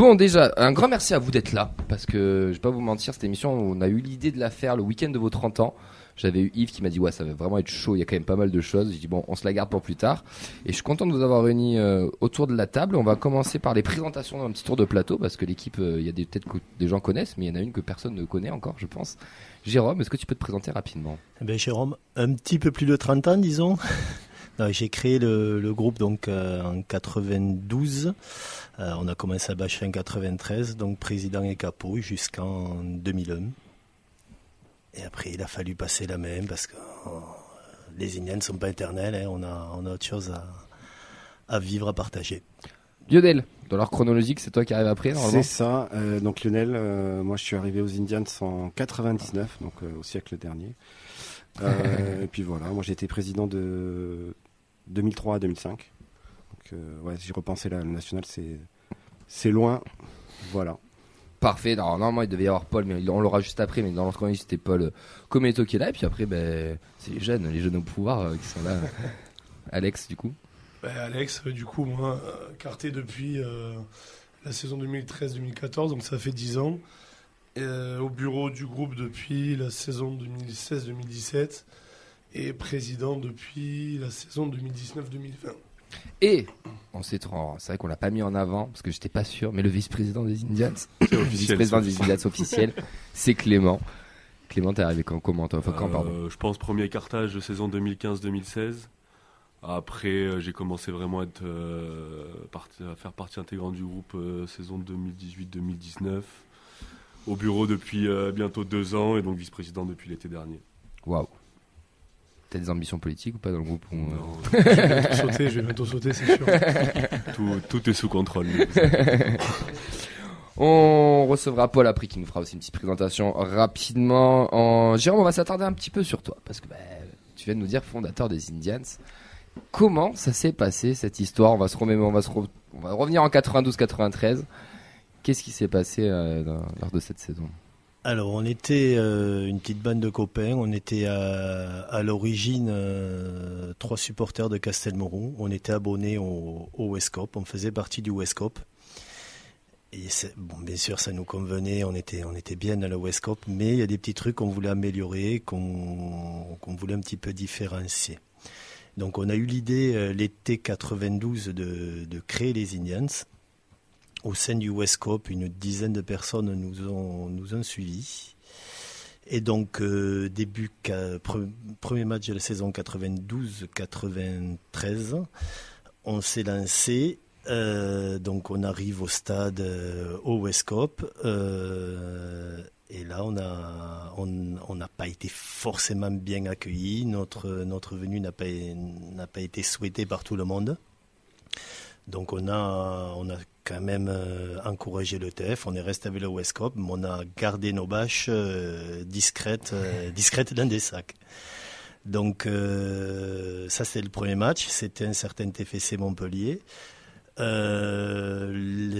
Bon, déjà, un grand merci à vous d'être là, parce que je vais pas vous mentir, cette émission, on a eu l'idée de la faire le week-end de vos 30 ans. J'avais eu Yves qui m'a dit ouais ça va vraiment être chaud, il y a quand même pas mal de choses. J'ai dit bon on se la garde pour plus tard. Et je suis content de vous avoir réunis euh, autour de la table. On va commencer par les présentations d'un petit tour de plateau parce que l'équipe, euh, il y a des peut-être que des gens connaissent, mais il y en a une que personne ne connaît encore, je pense. Jérôme, est-ce que tu peux te présenter rapidement? Eh ben, Jérôme, un petit peu plus de 30 ans disons. J'ai créé le, groupe donc euh, en 92. on a commencé à bâcher en 93, donc président et capot jusqu'en 2001. Et après, il a fallu passer la même parce que oh, les Indiens ne sont pas éternels. Hein. on, a, on a autre chose à, à vivre, à partager. Lionel, dans leur chronologique, c'est toi qui arrives après C'est ça. Euh, donc Lionel, euh, moi je suis arrivé aux Indians en 99, donc euh, au siècle dernier. et puis voilà, moi j'ai été président de 2003 à 2005. Donc ouais, j'ai repensé là, le national, c'est c'est loin. Voilà. Parfait. normalement, il devait y avoir Paul, mais on l'aura juste après. Mais dans l'entreprise, c'était Paul euh, Cometo qui est là. Et puis après, ben, c'est les jeunes, les jeunes au pouvoir euh, qui sont là. Alex, du coup ben, Alex, euh, du coup, moi, carté depuis la saison 2013-2014, donc ça fait 10 ans. au bureau du groupe depuis la saison 2016-2017 et président depuis la saison 2019-2020. Et on sait trop, c'est vrai qu'on l'a pas mis en avant parce que j'étais pas sûr, mais le vice-président des Indians, le vice-président des Indians officiel, c'est Clément. Clément, t'es arrivé quand comment enfin, quand, pardon euh, Je pense premier cartage de saison 2015-2016. Après, euh, j'ai commencé vraiment à, être, euh, à, faire partie intégrante du groupe saison 2018-2019. Au bureau depuis bientôt deux ans et donc vice-président depuis l'été dernier. T'as des ambitions politiques ou pas dans le groupe Non, je vais bientôt sauter, je vais bientôt sauter, c'est sûr. tout, est sous contrôle. on recevra Paul après qui nous fera aussi une petite présentation rapidement. En... Jérôme, on va s'attarder un petit peu sur toi parce que bah, tu viens de nous dire fondateur des Indians. Comment ça s'est passé cette histoire? On va, se on, va se on va revenir en 92-93. Qu'est-ce qui s'est passé euh, lors de cette saison? Alors, on était euh, une petite bande de copains. On était à, l'origine euh, trois supporters de Castelmoron. On était abonnés au, au Westcop. On faisait partie du Westcop. Et bon, bien sûr, ça nous convenait. On était, bien dans le Westcop, mais il y a des petits trucs qu'on voulait améliorer, qu'on voulait un petit peu différencier. Donc, on a eu l'idée euh, l'été 92 de, de créer les Indians. Au sein du Westcop, une dizaine de personnes nous ont, suivis. Et donc, euh, début, premier match de la saison 92-93, on s'est lancé. Euh, donc, on arrive au stade euh, au Westcop. et là, on n'a on, n'a pas été forcément bien accueillis. Notre, venue n'a pas, n'a pas été souhaitée par tout le monde. Donc on a, on a quand même euh, encouragé le TF, on est resté avec le Westcop, mais on a gardé nos bâches euh, discrètes, euh, discrètes dans des sacs. Donc ça c'est le premier match, c'était un certain TFC Montpellier.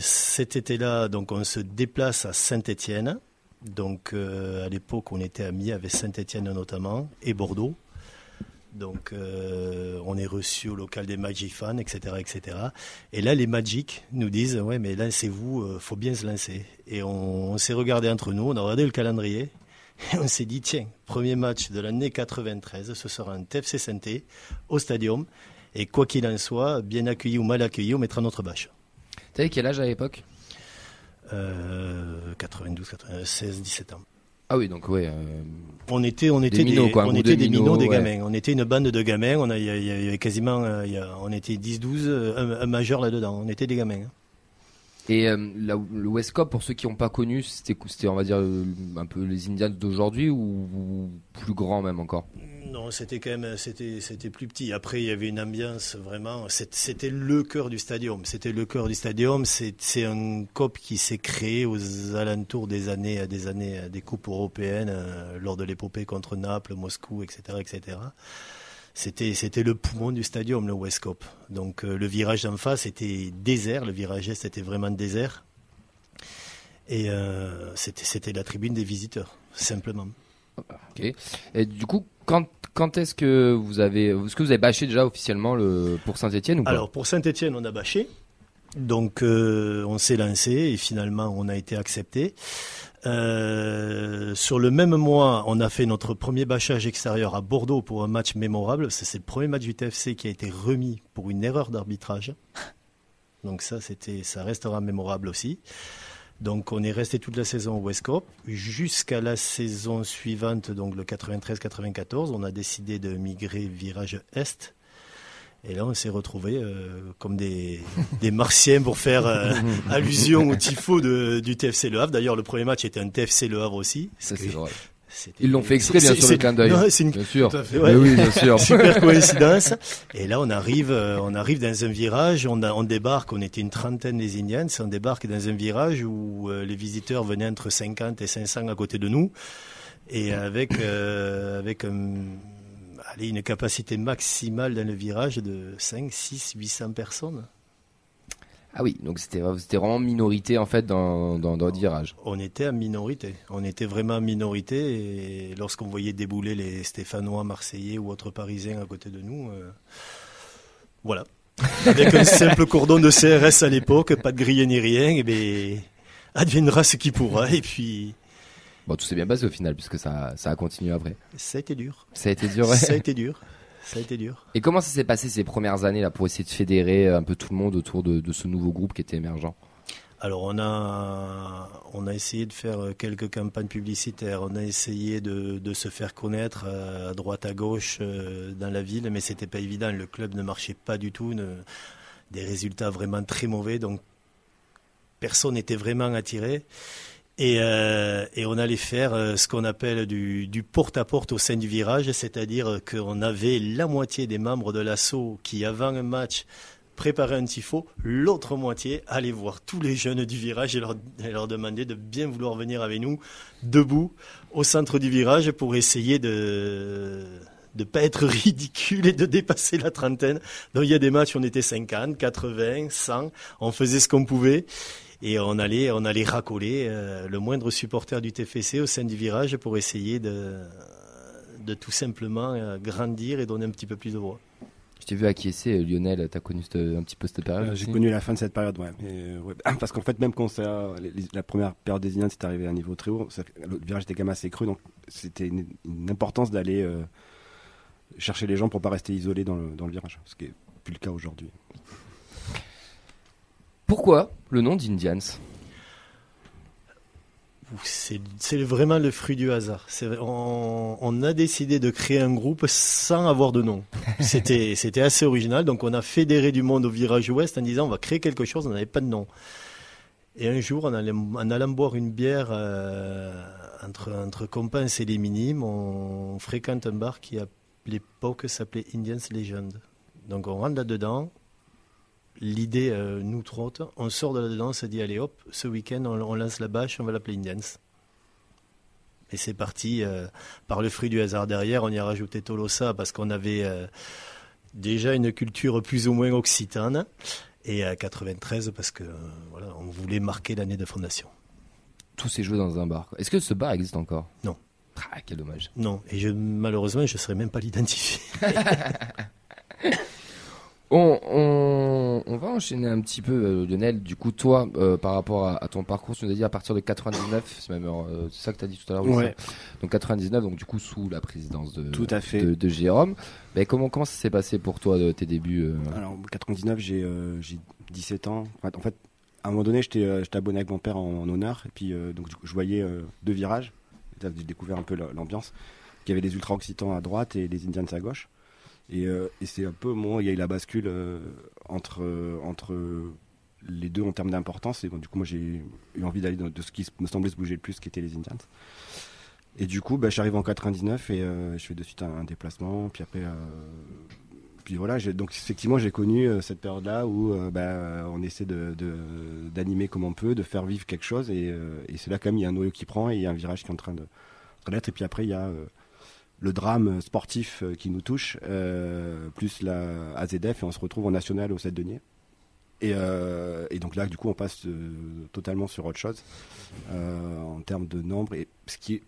cet été-là, donc on se déplace à Saint-Étienne. Donc à l'époque, on était amis avec Saint-Étienne notamment et Bordeaux. Donc, euh, on est reçu au local des Magic Fans, etc., etc. Et là, les Magic nous disent, ouais, mais lancez-vous, euh, faut bien se lancer. Et on, s'est regardé entre nous, on a regardé le calendrier, et on s'est dit, tiens, premier match de l'année 93, ce sera un TFC Santé au Stadium. Et quoi qu'il en soit, bien accueilli ou mal accueilli, on mettra notre bâche. T'avais quel âge à l'époque? Euh, 92, 96, 17 ans. Ah oui, donc ouais. Euh, on était, on était des, minots, on était des minots, des gamins. On était une bande de gamins. On a, y, avait quasiment, euh, on était 10-12, euh, un, majeur là-dedans. On était des gamins. Et le West Cop, pour ceux qui n'ont pas connu, c'était, on va dire, un peu les Indians d'aujourd'hui ou, plus grand même encore? Non, c'était quand même c'était plus petit. Après, il y avait une ambiance vraiment. C'était le cœur du stadium. C'était le cœur du stadium. C'est un COP qui s'est créé aux alentours des années des années des coupes européennes euh, lors de l'épopée contre Naples, Moscou, etc., etc. C'était c'était le poumon du stadium, le West Cop. Donc euh, le virage d'en face était désert. Le virage est était vraiment désert. Et euh, c'était c'était la tribune des visiteurs, simplement. Ok. Et du coup, quand, quand est-ce que vous avez, est-ce que vous avez bâché déjà officiellement le, pour Saint-Etienne ou pas? Alors pour Saint-Etienne, on a bâché. Donc euh, on s'est lancé et finalement on a été accepté. Euh, sur le même mois, on a fait notre premier bâchage extérieur à Bordeaux pour un match mémorable. C'est le premier match du TFC qui a été remis pour une erreur d'arbitrage. Donc ça, c'était, ça restera mémorable aussi. Donc on est resté toute la saison au West jusqu'à la saison suivante, donc le 93-94. On a décidé de migrer virage est. Et là, on s'est retrouvés euh, comme des, des martiens pour faire euh, allusion au tifo de, du TFC Le Havre. D'ailleurs, le premier match était un TFC Le Havre aussi. Ça, c'est vrai. Ils l'ont fait exprès, bien sûr, le clin d'œil. une Bien sûr. Ouais. Oui, bien super coïncidence. Et là, on arrive, euh, on arrive dans un virage, on, a- on débarque, on était une trentaine des Indians, on débarque dans un virage où les visiteurs venaient entre 50 et 500 à côté de nous, et avec, avec un- allez, une capacité maximale dans le virage de 5, 6, 800 personnes. Ah oui, donc c'était vraiment minorité en fait dans, dans, dans le virage. On était en minorité. On était vraiment en minorité. Et lorsqu'on voyait débouler les Stéphanois, Marseillais ou autres Parisiens à côté de nous, euh, voilà. Avec un simple cordon de CRS à l'époque, pas de grille ni rien, et bien, adviendra ce qui pourra. Et puis, Bon, tout s'est bien passé au final puisque ça, ça a continué après. ça a été dur. Ça a été dur. ouais. Ça a été dur. Ça a été dur. Et comment ça s'est passé ces premières années là pour essayer de fédérer un peu tout le monde autour de, de ce nouveau groupe qui était émergent? Alors on a on a essayé de faire quelques campagnes publicitaires, on a essayé de, de se faire connaître euh, à droite à gauche euh, dans la ville, mais c'était pas évident. Le club ne marchait pas du tout, ne- des résultats vraiment très mauvais, donc personne n'était vraiment attiré. Et, euh, et on allait faire euh, ce qu'on appelle du, du porte-à-porte au sein du virage, c'est-à-dire qu'on avait la moitié des membres de l'assaut qui, avant un match, préparaient un tifo, l'autre moitié allait voir tous les jeunes du virage et leur, et leur demander de bien vouloir venir avec nous, debout, au centre du virage, pour essayer de de pas être ridicule et de dépasser la trentaine. Donc il y a des matchs on était 50, 80, 100, on faisait ce qu'on pouvait. Et on allait, on allait racoler euh, le moindre supporter du TFC au sein du virage pour essayer de, de tout simplement euh, grandir et donner un petit peu plus de voix. Je t'ai vu acquiescer, euh, Lionel, t'as connu cette- un petit peu cette période Euh, J'ai connu la fin de cette période, ouais. Ouais. Parce qu'en fait, même quand ça, les- les- la première période des Indiens, c'est arrivé à un niveau très haut, ça- le virage était quand même assez cru, donc c'était une, une importance d'aller euh, chercher les gens pour pas rester isolés dans le, dans le virage, ce qui est plus le cas aujourd'hui. Pourquoi le nom d'Indians? C'est vraiment le fruit du hasard. On, on a décidé de créer un groupe sans avoir de nom. C'était c'était assez original. Donc on a fédéré du monde au virage ouest en disant on va créer quelque chose, on n'avait pas de nom. Et un jour, en allant, en allant boire une bière euh, entre, entre copains et les minimes, on fréquente un bar qui à l'époque s'appelait Indians Legend. Donc on rentre là-dedans, l'idée euh, nous trotte, on sort de là-dedans, on se dit allez hop, ce week-end on, on lance la bâche, on va l'appeler Indians. Et c'est parti euh, par le fruit du hasard derrière, on y a rajouté Tolosa parce qu'on avait euh, déjà une culture plus ou moins occitane. Et à 93 parce que voilà, on voulait marquer l'année de fondation. Tout s'est joué dans un bar. Est-ce que ce bar existe encore? Non. Ah, quel dommage. Non, et je, malheureusement, je ne saurais même pas l'identifier. On, on, on va enchaîner un petit peu, euh, Lionel. Du coup, toi, euh, par rapport à, à ton parcours, tu nous as dit à partir de 99, c'est même euh, ça que tu as dit tout à l'heure. Ouais. Donc 99, donc du coup sous la présidence de, Tout à fait. de, de Jérôme. Mais comment, comment ça s'est passé pour toi, de tes débuts euh, Alors, en 99, j'ai euh, j'ai 17 ans. En fait, à un moment donné, j'étais abonné avec mon père en, en honneur, et puis donc je voyais deux virages. J'ai découvert un peu la- l'ambiance. Il y avait les ultra-occitans à droite et les Indians à gauche. Et, euh, et c'est un peu moi, il y a eu la bascule euh, entre, euh, entre les deux en termes d'importance. Et bon, du coup, moi, j'ai eu envie d'aller de ce qui me semblait se bouger le plus, qui était les Indians. Et du coup, bah, arrivé en 99 et je fais de suite un, déplacement. Puis après, puis voilà, donc effectivement, j'ai connu cette période-là où bah, on essaie de, d'animer comme on peut, de faire vivre quelque chose. Et, c'est là, quand même, il y a un noyau qui prend et il y a un virage qui est en train de de. Et puis après, il y a le drame sportif euh, qui nous touche, euh, plus la AZF, et on se retrouve en national au 7 deniers. Et, euh, et donc là, du coup, on passe totalement sur autre chose en termes de nombre. Et ce qui,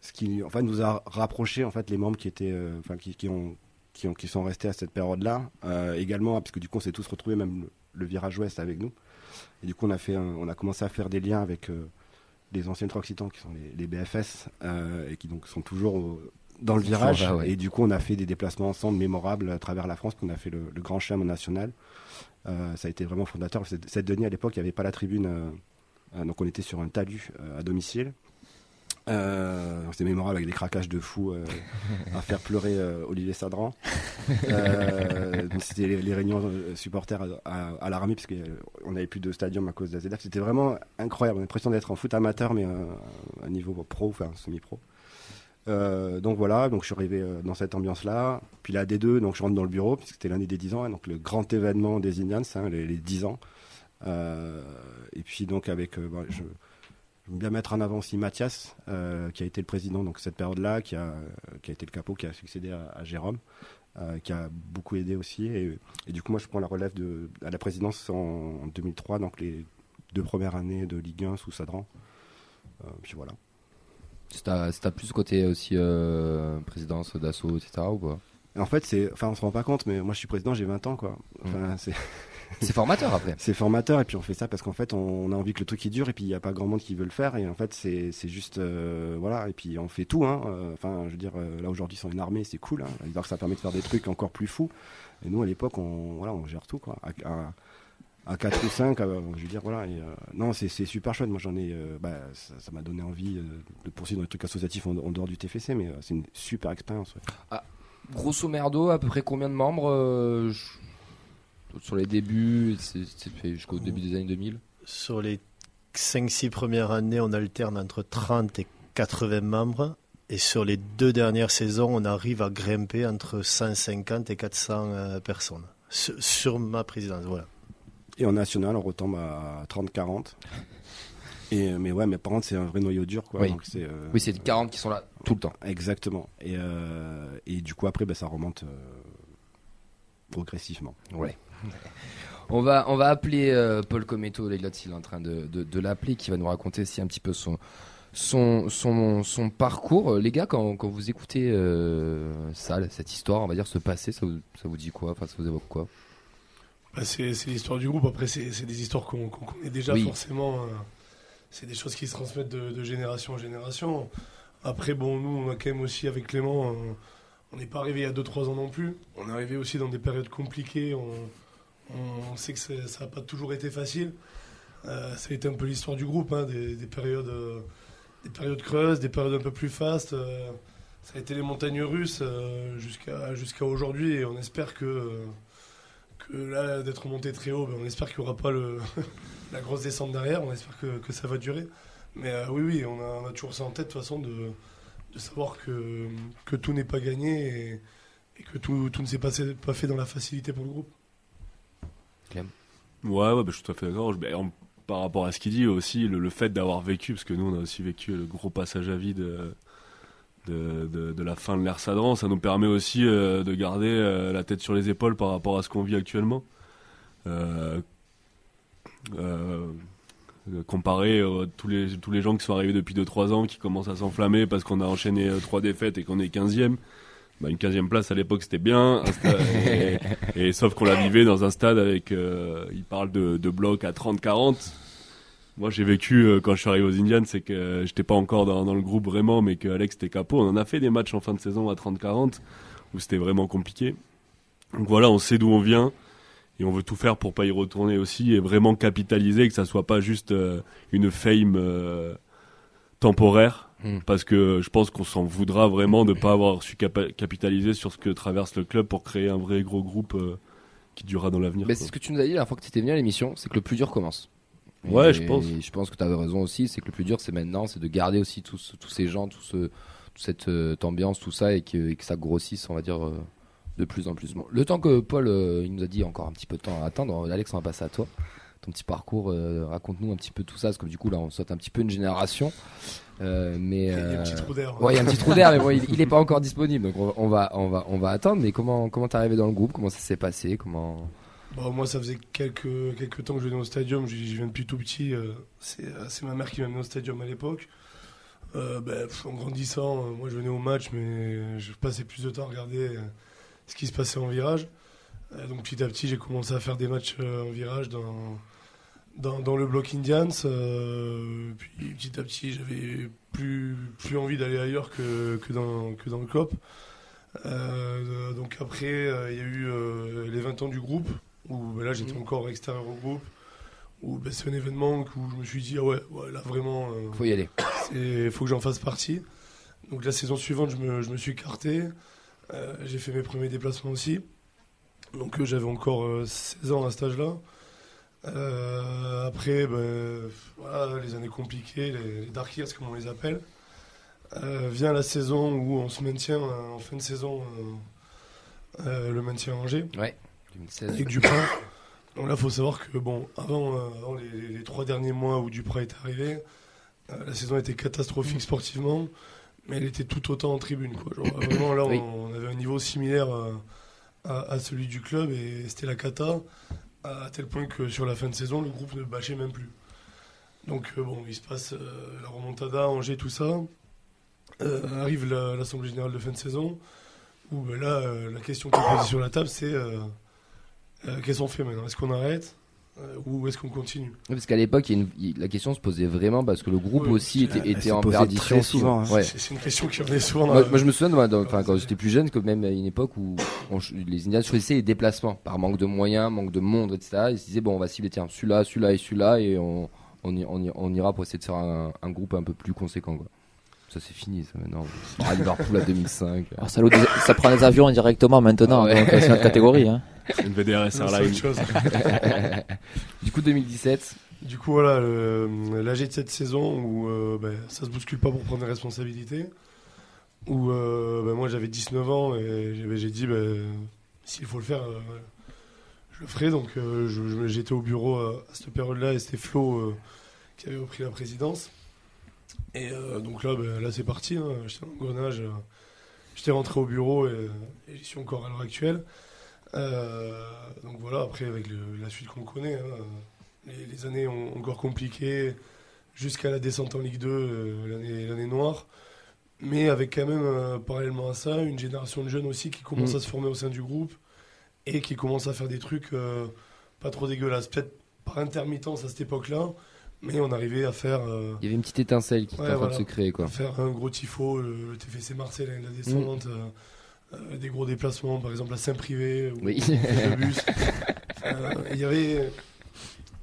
ce qui en nous a rapproché en fait, les membres qui, étaient, enfin, qui, qui, ont, qui, ont, qui sont restés à cette période-là. Également, parce que du coup, on s'est tous retrouvés, même le- le virage ouest avec nous. Et du coup, on a, fait on a commencé à faire des liens avec les anciennes Occitans qui sont les, BFS et qui donc sont toujours dans le virage. Et du coup, on a fait des déplacements ensemble mémorables à travers la France. On a fait le, Grand Chelem national. ça a été vraiment fondateur. Cette Denis, à l'époque, il n'y avait pas la tribune. donc, on était sur un talus à domicile. Euh, C'était mémorable avec des craquages de fous euh, à faire pleurer euh, Olivier Sadran. C'était les, réunions supporters à, à, l'Armée parce qu'on n'avait plus de stadium à cause de la ZF. C'était vraiment incroyable. On a l'impression d'être en foot amateur mais à niveau pro, enfin semi-pro. donc voilà, donc je suis arrivé dans cette ambiance-là. Puis la D2, donc je rentre dans le bureau, puisque c'était l'année des 10 ans, hein, donc le grand événement des Indians, hein, les, les, 10 ans. et puis donc avec, bah, je, bien mettre en avant aussi Mathias, euh, qui a été le président donc cette période-là, qui a, qui a été le capot, qui a succédé à, Jérôme, euh, qui a beaucoup aidé aussi. Et, du coup, moi, je prends la relève de, à la présidence en, 2003, donc les deux premières années de Ligue 1 sous Sadran. Euh, puis voilà. C'est à, plus côté aussi présidence d'assaut, etc. ou quoi En fait, c'est, enfin, on se rend pas compte, mais moi, je suis président, j'ai 20 ans, quoi. Enfin, c'est c'est formateur après. c'est formateur et puis on fait ça parce qu'en fait on, a envie que le truc qui dure et puis il n'y a pas grand monde qui veut le faire et en fait c'est juste euh, voilà et puis on fait tout hein. Euh, enfin je veux dire euh, là aujourd'hui sont une armée c'est cool hein. que ça permet de faire des trucs encore plus fous et nous à l'époque on voilà on gère tout quoi à, à, 4 ou 5 je veux dire voilà non c'est super chouette moi j'en ai bah, ça m'a donné envie de poursuivre dans les trucs associatifs en, dehors du TFC mais c'est une super expérience ah, grosso merdo à peu près combien de membres sur les débuts, c'est fait jusqu'au début des années 2000 Sur les 5-6 premières années, on alterne entre 30 et 80 membres. Et sur les deux dernières saisons, on arrive à grimper entre 150 et 400 euh, personnes. Sur, ma présidence, voilà. Et en national, on retombe à 30-40. Et, mais ouais, mais par contre, c'est un vrai noyau dur. Quoi. Oui, c'est euh, oui, 40 qui sont là tout le temps. Exactement. Et, euh, et du coup, après, bah, ça remonte progressivement. Ouais. On va, on va appeler euh, Paul Cometto, là, s'il est en train de, de, l'appeler, qui va nous raconter aussi un petit peu son, son, son, son parcours. Euh, les gars, quand, quand vous écoutez euh, ça, cette histoire, on va dire ce passé, ça vous, ça vous dit quoi? Enfin, ça vous évoque quoi? Bah, C'est l'histoire du groupe. Après, c'est des histoires qu'on connaît déjà forcément. c'est des choses qui se transmettent de, génération en génération. Après, bon, nous, on a quand même aussi avec Clément. on n'est pas arrivé il y a 2-3 ans non plus. On est arrivé aussi dans des périodes compliquées. On, on sait que ça n'a pas toujours été facile. Euh, ça a été un peu l'histoire du groupe, hein, des, périodes, euh, des périodes creuses, des périodes un peu plus fastes. Euh, ça a été les montagnes russes jusqu'à aujourd'hui et on espère que, là, d'être monté très haut, ben, on espère qu'il n'y aura pas la grosse descente derrière, on espère que, ça va durer. Mais oui, oui, on a, toujours ça en tête de toute façon de, savoir que, tout n'est pas gagné et, que tout, ne s'est pas fait dans la facilité pour le groupe. Ouais, ouais bah, je suis tout à fait d'accord. Par rapport à ce qu'il dit aussi, le, fait d'avoir vécu, parce que nous on a aussi vécu le gros passage à vide de, de, la fin de l'ère Sadran, ça nous permet aussi euh, de garder euh, la tête sur les épaules par rapport à ce qu'on vit actuellement. Euh, comparé tous les, tous les gens qui sont arrivés depuis 2-3 ans, qui commencent à s'enflammer parce qu'on a enchaîné 3 défaites et qu'on est 15e bah, une 15e place à l'époque c'était bien et, sauf qu'on la vivait dans un stade avec euh, il parle de, de blocs à 30 40 moi j'ai vécu euh, quand je suis arrivé aux Indians c'est que j'étais pas encore dans, dans, le groupe vraiment mais que Alex était capot. On en a fait des matchs en fin de saison à 30 40 où c'était vraiment compliqué. Donc voilà on sait d'où on vient et on veut tout faire pour pas y retourner aussi et vraiment capitaliser que ça soit pas juste euh, une fame temporaire Hmm. Parce que je pense qu'on s'en voudra vraiment de ne pas avoir su capitaliser sur ce que traverse le club pour créer un vrai gros groupe euh, qui durera dans l'avenir. Mais c'est ce que tu nous as dit la fois que tu étais venu à l'émission, c'est que le plus dur commence. Ouais, je pense. je pense que tu avais raison aussi, c'est que le plus dur c'est maintenant, c'est de garder aussi tous, tous ces gens, tout ce, toute cette euh, ambiance, tout ça, et que, que, ça grossisse, on va dire, euh, de plus en plus. Bon, le temps que Paul il nous a dit encore un petit peu de temps à attendre, Alex, on va passer à toi. Ton petit parcours, raconte-nous un petit peu tout ça, parce que du coup là on saute un petit peu une génération. Euh, mais il y a un petit trou d'air. Ouais, il y a un petit trou d'air, mais bon, il, n'est pas encore disponible, donc on, va, on va, on va attendre. Mais comment, comment t'es arrivé dans le groupe? Comment ça s'est passé? Comment? Bon, moi, ça faisait quelques, quelques temps que je venais au stadium. Je, viens depuis tout petit. Euh, euh, c'est ma mère qui m'a amené au stadium à l'époque. Ben, en grandissant, moi, je venais au match, mais je passais plus de temps à regarder ce qui se passait en virage. Euh, donc petit à petit, j'ai commencé à faire des matchs en virage dans, dans, dans, le bloc Indians. puis petit à petit, j'avais plus, plus envie d'aller ailleurs que, que, dans, que dans le COP. donc après, il y a eu les 20 ans du groupe, où ben là j'étais mmh. encore extérieur au groupe où ben, c'est un événement où je me suis dit ah ouais, ouais là vraiment euh, faut y aller il faut que j'en fasse partie donc la saison suivante je me, je me suis carté euh, j'ai fait mes premiers déplacements aussi donc euh, j'avais encore 16 ans à cet âge là après ben, voilà, les années compliquées les, dark years comme on les appelle vient la saison où on se maintient en fin de saison le maintien en Angers ouais 2016 avec du pain donc là, il faut savoir que, bon, avant, euh, les, trois derniers mois où Duprat est arrivé, euh, la saison était catastrophique sportivement, mais elle était tout autant en tribune. Quoi. vraiment, là, on, avait un niveau similaire euh, à, celui du club et c'était la cata, à tel point que sur la fin de saison, le groupe ne bâchait même plus. Donc, bon, il se passe la remontada, Angers, tout ça. arrive l'Assemblée Générale de fin de saison, où ben là, la question qui est posée sur la table, c'est euh, qu'est-ce qu'on fait maintenant? Est-ce qu'on arrête? euh, ou est-ce qu'on continue Parce qu'à l'époque, la question se posait vraiment parce que le groupe aussi était, était en perdition souvent. Hein. Ouais. C'est une question qui revenait souvent. Moi, je me souviens, quand j'étais plus jeune, que même à une époque où les Indiens choisissaient les déplacements par manque de moyens, manque de monde, etc. Ils se disaient bon, on va cibler tiens celui-là, celui-là et celui-là et on, on, on, ira pour essayer de faire un, un groupe un peu plus conséquent. Quoi. Ça c'est fini ça maintenant. Liverpool à 2005. Alors, ça, ça, prend les avions directement maintenant, ah donc c'est notre catégorie. Hein. Une VDRS Airlines. du coup 2017. Du coup voilà, l'AG de cette saison où euh, ben, ça se bouscule pas pour prendre des responsabilités. Où euh, ben, moi j'avais 19 ans et j'ai dit ben, s'il faut le faire, euh, je le ferai. Donc j'étais au bureau à cette période-là et c'était Flo qui avait repris la présidence. Et euh, donc là, ben, là c'est parti. Hein. J'étais en grenage. Euh, j'étais rentré au bureau et, j'y suis encore à l'heure actuelle. Euh, donc voilà, après, avec la suite qu'on connaît, hein, les, années ont encore compliqué jusqu'à la descente en Ligue 2, l'année noire. Mais avec quand même, parallèlement à ça, une génération de jeunes aussi qui commence mm. à se former au sein du groupe et qui commence à faire des trucs pas trop dégueulasses. Peut-être par intermittence à cette époque-là, mais on arrivait à faire. Euh, Il y avait une petite étincelle qui était en train de se créer. Quoi. Faire un gros tifo, le, TFC Marseille, la descente, mm. euh, euh, des gros déplacements, par exemple à Saint-Privé, ou oui. bus. Il y avait.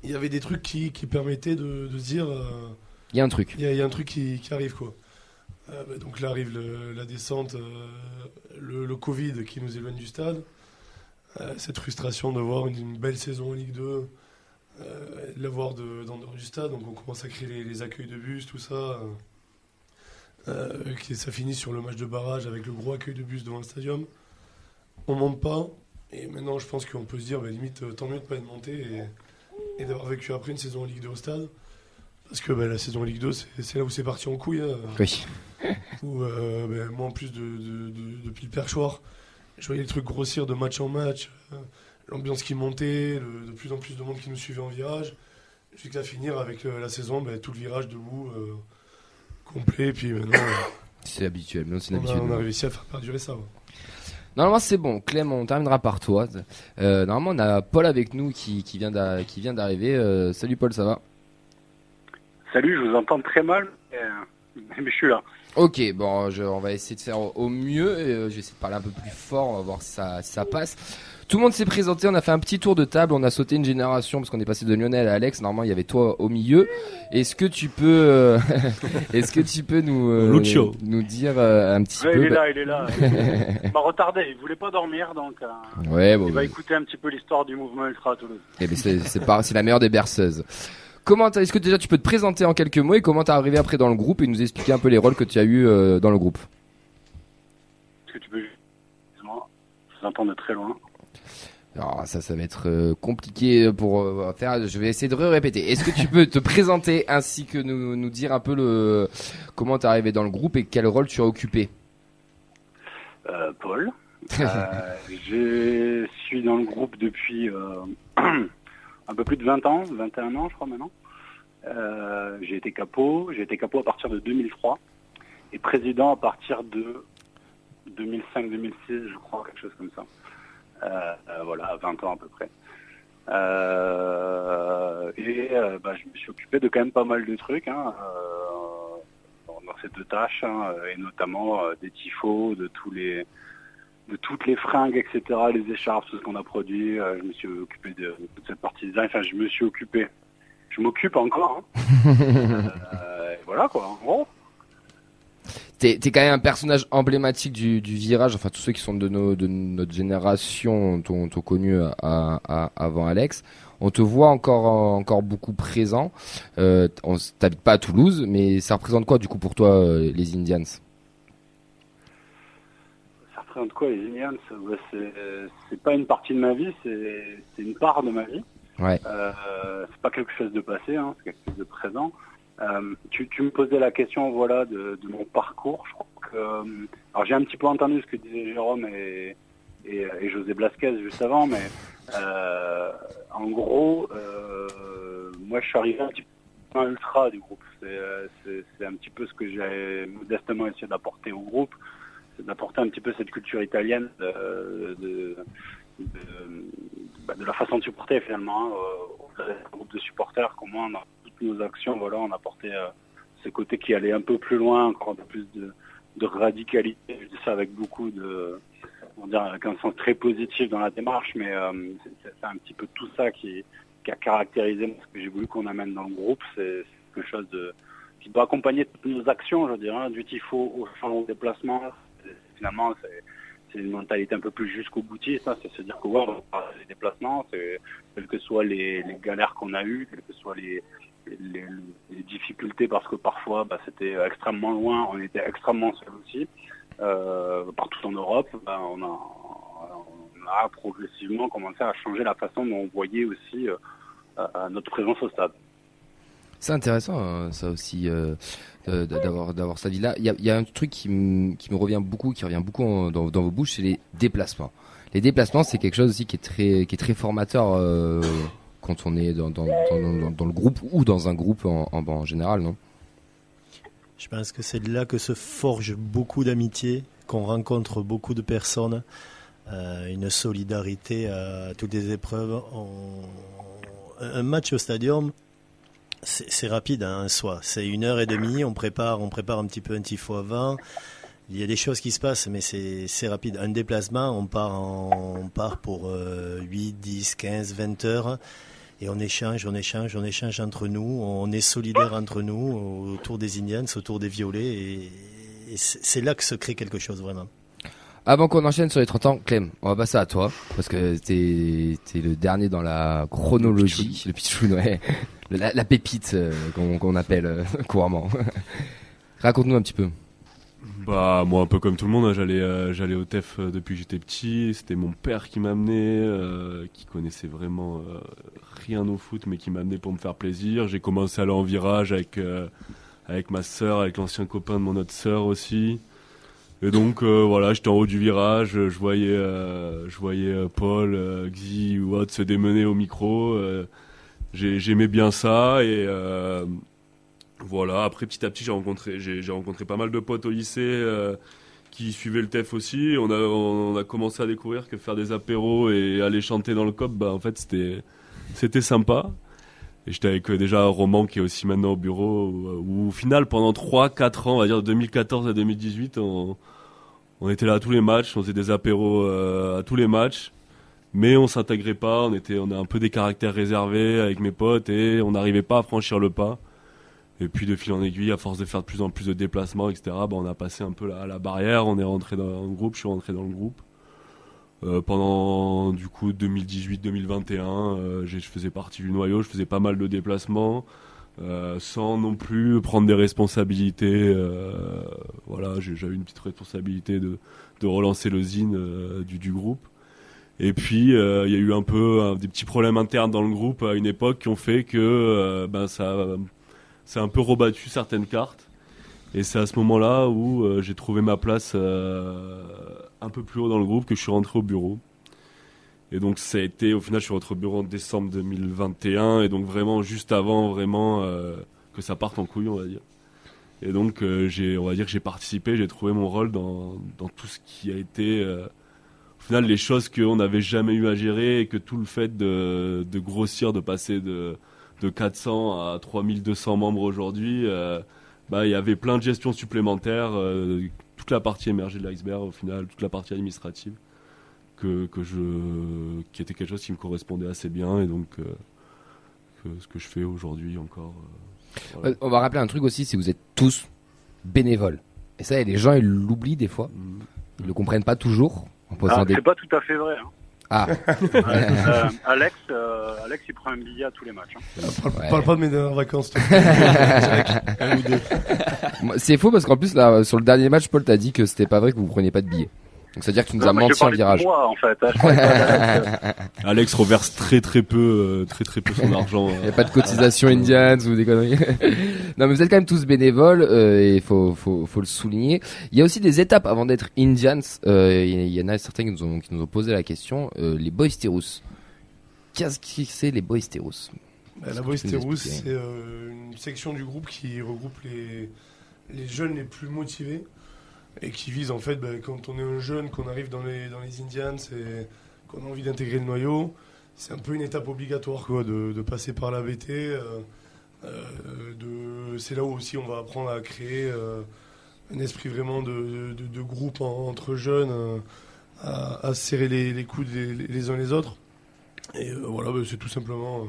Il y avait des trucs qui, qui permettaient de, de se dire. Il y a un truc. Il y, a un truc qui, qui arrive, quoi. Bah, donc là arrive la descente, le, le, Covid qui nous éloigne du stade. cette frustration de voir une, une belle saison en Ligue 2 euh, l'avoir dans dehors du stade. Donc on commence à créer les, accueils de bus, tout ça. Euh, ça finit sur le match de barrage avec le gros accueil de bus devant le stadium. On monte pas. Et maintenant, je pense qu'on peut se dire, bah, limite, euh, tant mieux de pas être monté et, d'avoir vécu après une saison en Ligue 2 au stade. Parce que bah, la saison en Ligue 2, c'est là où c'est parti en couille. Hein. Oui. Où, bah, moi, en plus de, depuis le perchoir, je voyais le truc grossir de match en match l'ambiance qui montait, de plus en plus de monde qui nous suivait en virage, jusqu'à finir avec euh, la saison, tout le virage debout, euh, complet, puis maintenant... Euh, c'est habituel, mais c'est on, on, a réussi à faire perdurer ça. Normalement c'est bon, Clem, on terminera par toi. normalement on a Paul avec nous qui, qui vient d'arriver. salut Paul, ça va? Salut, je vous entends très mal, mais, je suis là. Ok, bon, on va essayer de faire au, mieux. je vais essayer de parler un peu plus fort, on va voir si ça, si ça passe. Tout le monde s'est présenté, on a fait un petit tour de table, on a sauté une génération parce qu'on est passé de Lionel à Alex. Normalement, il y avait toi au milieu. Est-ce que tu peux, euh, est-ce que tu peux nous euh, nous dire euh, un petit peu Il est là, il est là. il m'a retardé, il voulait pas dormir, donc ouais, bon, il va écouter un petit peu l'histoire du mouvement ultra à Toulouse. Eh ben c'est c'est la meilleure des berceuses. Comment est-ce que déjà tu peux te présenter en quelques mots et comment t'es arrivé après dans le groupe et nous expliquer un peu les rôles que tu as eu dans le groupe? Est-ce que tu peux Excuse-moi, je vous entends de très loin. Alors ça, ça va être euh, compliqué pour euh, faire. Je vais essayer de répéter. Est-ce que tu peux te présenter ainsi que nous, nous dire un peu le comment t'es arrivé dans le groupe et quel rôle tu as occupé? Euh, Paul. je suis dans le groupe depuis un peu plus de 20 ans, 21 ans je crois maintenant. j'ai été capot. J'ai été capot à partir de 2003 et président à partir de 2005-2006 je crois, quelque chose comme ça. Voilà, à 20 ans à peu près. et bah, je me suis occupé de quand même pas mal de trucs hein, dans, ces deux tâches, hein, et notamment des tifos, de tous les de toutes les fringues, etc., les écharpes, tout ce qu'on a produit. je me suis occupé de, toute cette partie design. Enfin, je me suis occupé. Je m'occupe encore. Hein. voilà quoi, en gros. T'es es quand même un personnage emblématique du, du, virage. Enfin, tous ceux qui sont de, nos, de notre génération t'ont connu à, avant Alex. On te voit encore encore beaucoup présent. Euh, on t'habite pas à Toulouse, mais ça représente quoi du coup pour toi euh, les Indians? Ça représente quoi les Indians? C'est pas une partie de ma vie, c'est une part de ma vie. Ouais. Euh, c'est pas quelque chose de passé, hein, c'est quelque chose de présent. Euh, tu, me posais la question voilà de, mon parcours. Euh, alors j'ai un petit peu entendu ce que disaient Jérôme et, José Blasquez juste avant, mais euh, en gros, moi je suis arrivé un petit peu ultra du groupe. C'est un petit peu ce que j'ai modestement essayé d'apporter au groupe, c'est d'apporter un petit peu cette culture italienne bah, de la façon de supporter finalement, au groupe de supporters, comment nos actions, voilà, on apportait euh, ce côté qui allait un peu plus loin, encore un peu plus de, radicalité. Je dis ça avec beaucoup de, on dire, avec un sens très positif dans la démarche, mais euh, c'est un petit peu tout ça qui, qui a caractérisé ce que j'ai voulu qu'on amène dans le groupe. C'est quelque chose de, qui doit accompagner toutes nos actions, je dirais, hein, du tifo au au déplacement. Finalement, c'est c'est une mentalité un peu plus jusqu'au boutiste. Hein, c'est se dire que ouais, on va les déplacements, quelles que soient les, les galères qu'on a eues, quelles que soient les, les, difficultés parce que parfois bah, c'était extrêmement loin, on était extrêmement seul aussi. Euh, partout en Europe, bah, on, a, progressivement commencé à changer la façon dont on voyait aussi euh, notre présence au stade. C'est intéressant hein, ça aussi euh, d'avoir d'avoir ça dit là. Il y a, un truc qui, qui me revient beaucoup, qui revient beaucoup dans, vos bouches, c'est les déplacements. Les déplacements, c'est quelque chose aussi qui est très qui est très formateur euh, quand on est dans, le groupe ou dans un groupe en, en, général, non? Je pense que c'est là que se forge beaucoup d'amitié, qu'on rencontre beaucoup de personnes, euh, une solidarité à toutes les épreuves. Un match au stadium, c'est rapide hein, en soi. C'est une heure et demie. On prépare, on prépare un petit peu un tifo avant. Il y a des choses qui se passent, mais c'est rapide. Un déplacement, on part, on part pour 8, 10, 15, 20 heures et on échange, on échange, on échange entre nous, on est solidaires entre nous autour des Indians, autour des Violets, et, c'est là que se crée quelque chose vraiment. Avant qu'on enchaîne sur les 30 ans, Clem, on va passer à toi, parce que t'es es le dernier dans la chronologie, le pitchoun, ouais, la, la, pépite euh, qu'on appelle euh, couramment. Raconte-nous un petit peu. Bah moi un peu comme tout le monde, hein, j'allais euh, j'allais au TEF depuis que j'étais petit. C'était mon père qui m'a amené, qui connaissait vraiment rien au foot, mais qui m'a amené pour me faire plaisir. J'ai commencé à aller en virage avec, euh, avec ma sœur, avec l'ancien copain de mon autre sœur aussi. Et donc euh, voilà, j'étais en haut du virage, je voyais, euh, je voyais Paul, Xi ou autre se démener au micro. J'aimais bien ça et voilà. Après petit à petit, j'ai rencontré, pas mal de potes au lycée qui suivaient le TEF aussi. On a, commencé à découvrir que faire des apéros et aller chanter dans le COP, bah en fait c'était c'était sympa. J'étais avec euh, déjà Roman qui est aussi maintenant au bureau, où, au final, pendant 3-4 ans, on va dire de 2014 à 2018, on, était là à tous les matchs, on faisait des apéros euh, à tous les matchs, mais on s'intégrait pas, on était, on a un peu des caractères réservés avec mes potes et on n'arrivait pas à franchir le pas. Et puis de fil en aiguille, à force de faire de plus en plus de déplacements, etc., bah, on a passé un peu la, la barrière, on est rentré dans le groupe, je suis rentré dans le groupe. Euh, pendant du coup 2018-2021, euh, je faisais partie du noyau, je faisais pas mal de déplacements. Euh, sans non plus prendre des responsabilités. voilà, eu une petite responsabilité de, de relancer le zine du, du, groupe. Et puis, il y a eu un peu des petits problèmes internes dans le groupe à une époque qui ont fait que ben, ça, ça a un peu rebattu certaines cartes. Et c'est à ce moment-là où j'ai trouvé ma place un peu plus haut dans le groupe que je suis rentré au bureau. Et donc ça a été, au final, je suis rentré au bureau en décembre 2021, et donc vraiment juste avant vraiment euh, que ça parte en couille, on va dire. Et donc euh, j'ai, on va dire que j'ai participé, j'ai trouvé mon rôle dans, dans, tout ce qui a été euh, final, les choses qu'on n'avait jamais eu à gérer et que tout le fait de grossir, de passer de, de 400 à 3200 membres aujourd'hui, euh, bah, il y avait plein de gestions supplémentaires, euh, toute la partie émergée de l'iceberg au final, toute la partie administrative, que, que je, qui était quelque chose qui me correspondait assez bien et donc euh, que ce que je fais aujourd'hui encore. voilà. On va rappeler un truc aussi, c'est que vous êtes tous bénévoles. Et ça, les gens, ils l'oublient des fois. Mm. Ils le comprennent pas toujours. En posant Alors, des... c'est pas tout à fait vrai. hein. Ah, Euh, Alex, euh, Alex, il prend un billet à tous les matchs. hein. Parle, Ouais. parle pas de mes dernières vacances. c'est faux parce qu'en plus, là, sur le dernier match, Paul t'a dit que c'était pas vrai que vous preniez pas de billets. Donc, c'est-à-dire que tu nous Non, as menti en virage. Moi, en fait. hein. Alex reverse très très peu, euh, très très peu son argent. Il n'y a pas de cotisation Indians ou des conneries. non, mais vous êtes quand même tous bénévoles euh, et il faut, faut, faut le souligner. Il y a aussi des étapes avant d'être Indians. Euh, Il y en a certains qui nous ont, qui nous ont posé la question. Euh, les Boys Terus. Qu'est-ce que c'est les Boys Terus Bah, la Est-ce que Boys tu peux nous Terus, expliquer? c'est euh, une section du groupe qui regroupe les, les jeunes les plus motivés et qui vise en fait, bah, quand on est un jeune, qu'on arrive dans les, dans les Indians et qu'on a envie d'intégrer le noyau, c'est un peu une étape obligatoire quoi, de, de passer par la BT. euh, euh, c'est là où aussi on va apprendre à créer euh, un esprit vraiment de, de- de groupe en- entre jeunes, à, à se serrer les, les coudes les, les uns les autres. Et euh, voilà, bah, c'est tout simplement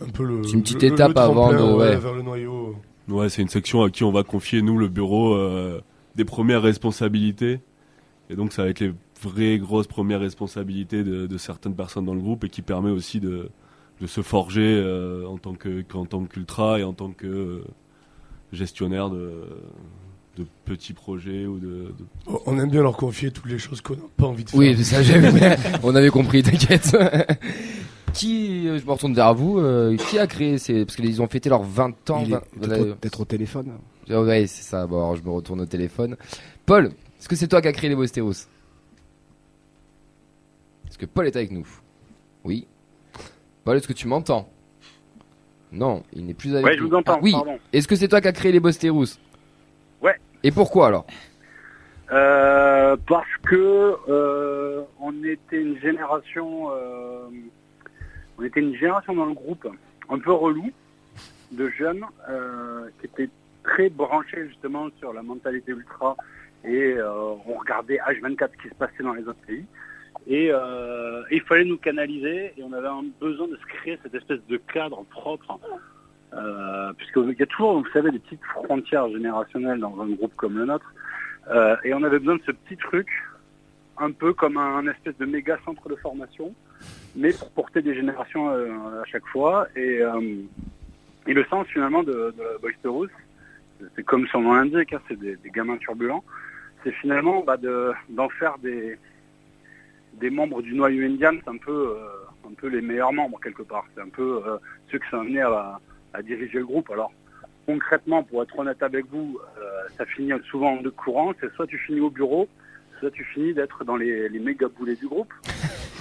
euh, un peu le. C'est une petite le- étape le avant de- ouais, ouais. vers le noyau. Ouais, c'est une section à qui on va confier, nous, le bureau, euh, des premières responsabilités. Et donc, ça va être les vraies grosses premières responsabilités de, de certaines personnes dans le groupe et qui permet aussi de, de se forger euh, en tant que tant qu'ultra et en tant que euh, gestionnaire de, de petits projets ou de, de- On aime bien leur confier toutes les choses qu'on n'a pas envie de faire. Oui, ça, on avait compris, t'inquiète. qui, euh, je me retourne vers vous, euh, qui a créé ces, parce qu'ils ont fêté leurs 20 ans. Il est- 20 d'être voilà. au- d'être au téléphone. Ouais, c'est ça. Bon, alors je me retourne au téléphone. Paul, est-ce que c'est toi qui as créé les Bosteros? Est-ce que Paul est avec nous? Oui. Paul, est-ce que tu m'entends? Non, il n'est plus avec Ouais, je nous. vous entends, Ah, oui. pardon. Est-ce que c'est toi qui as créé les Bosteros? Ouais. Et pourquoi alors? Euh, parce que euh, on était une génération, euh, on était une génération dans le groupe un peu relou de jeunes euh, qui étaient très branchés justement sur la mentalité ultra et euh, on regardait H24 ce qui se passait dans les autres pays et euh, il fallait nous canaliser et on avait besoin de se créer cette espèce de cadre propre euh, puisqu'il y a toujours, vous savez, des petites frontières générationnelles dans un groupe comme le nôtre. Euh, et on avait besoin de ce petit truc, un peu comme un, espèce de méga centre de formation, mais pour porter des générations à chaque fois. Et, et le sens finalement de, de la c'est comme son nom l'indique, hein, c'est des, gamins turbulents, c'est finalement bah, de- d'en faire des, membres du noyau indien, c'est un peu, euh, un peu les meilleurs membres quelque part. C'est un peu euh, ceux qui sont amenés à, diriger le groupe. Alors concrètement, pour être honnête avec vous, euh, ça finit souvent en deux courants. C'est soit tu finis au bureau, soit tu finis d'être dans les, méga boulets du groupe.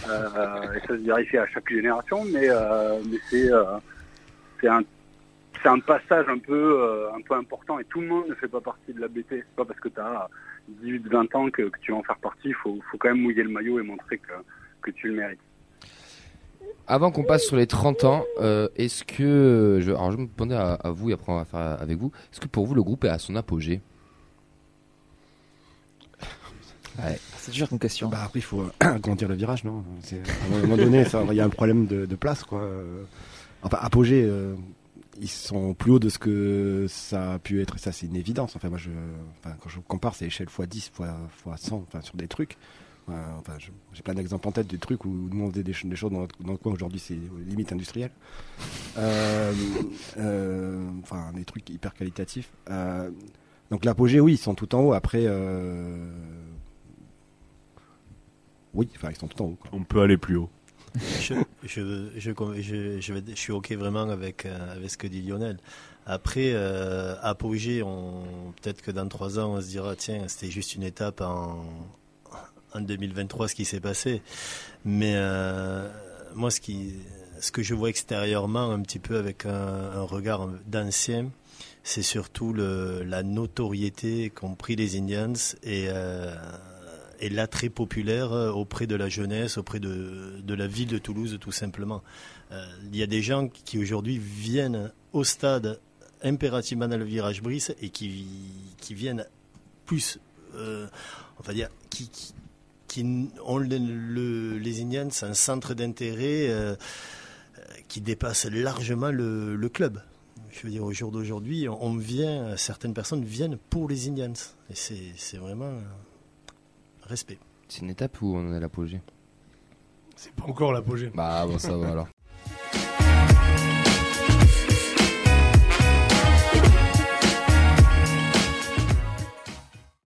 Et ça se vérifie à chaque génération, mais, mais c'est un c'est un passage un peu euh, un peu important et tout le monde ne fait pas partie de la BT. C'est pas parce que tu as 18-20 ans que, que tu vas en faire partie. Il faut, faut quand même mouiller le maillot et montrer que, que tu le mérites. Avant qu'on passe sur les 30 ans, euh, est-ce que, je, alors je vais me demander à, à vous et après on va faire avec vous, est-ce que pour vous le groupe est à son apogée? C'est dur comme question. Bah après il faut euh, grandir le virage, non? À un moment donné, il y a un problème de, de place, quoi. Enfin, apogée, euh, ils sont plus hauts de ce que ça a pu être. Ça, c'est une évidence. Enfin, moi, quand je compare, c'est échelle x 10, x, x 100, enfin, sur des trucs. Euh, enfin, j'ai plein d'exemples en tête des trucs où nous on faisait des, ch- des choses dans, dans le coin. Aujourd'hui, c'est limite industriel. Euh, euh, enfin, des trucs hyper qualitatifs. Donc l'apogée, oui, ils sont tout en haut. Après, oui, enfin, ils sont tout en haut. On peut aller plus haut. Je, je, je, je, suis OK vraiment avec, euh, avec ce que dit Lionel. Après, euh, apogée, peut-être que dans trois ans, on se dira, tiens, c'était juste une étape en, en 2023, ce qui s'est passé. Mais euh, moi, ce, qui, ce que je vois extérieurement, un petit peu avec un, un regard d'ancien, c'est surtout le, la notoriété qu'ont pris les Indians et, euh, et l'attrait populaire auprès de la jeunesse, auprès de, de la ville de Toulouse tout simplement. Il y a des gens qui aujourd'hui viennent au stade impérativement dans le virage Brice et qui, qui viennent plus, on va dire, qui, qui ont le, les Indians un centre d'intérêt qui dépasse largement le, club. Je veux dire, au jour d'aujourd'hui, on vient, certaines personnes viennent pour les Indians. Et c'est vraiment respect. C'est une étape où on est à l'apogée? C'est pas encore l'apogée. Bah bon, ça va alors.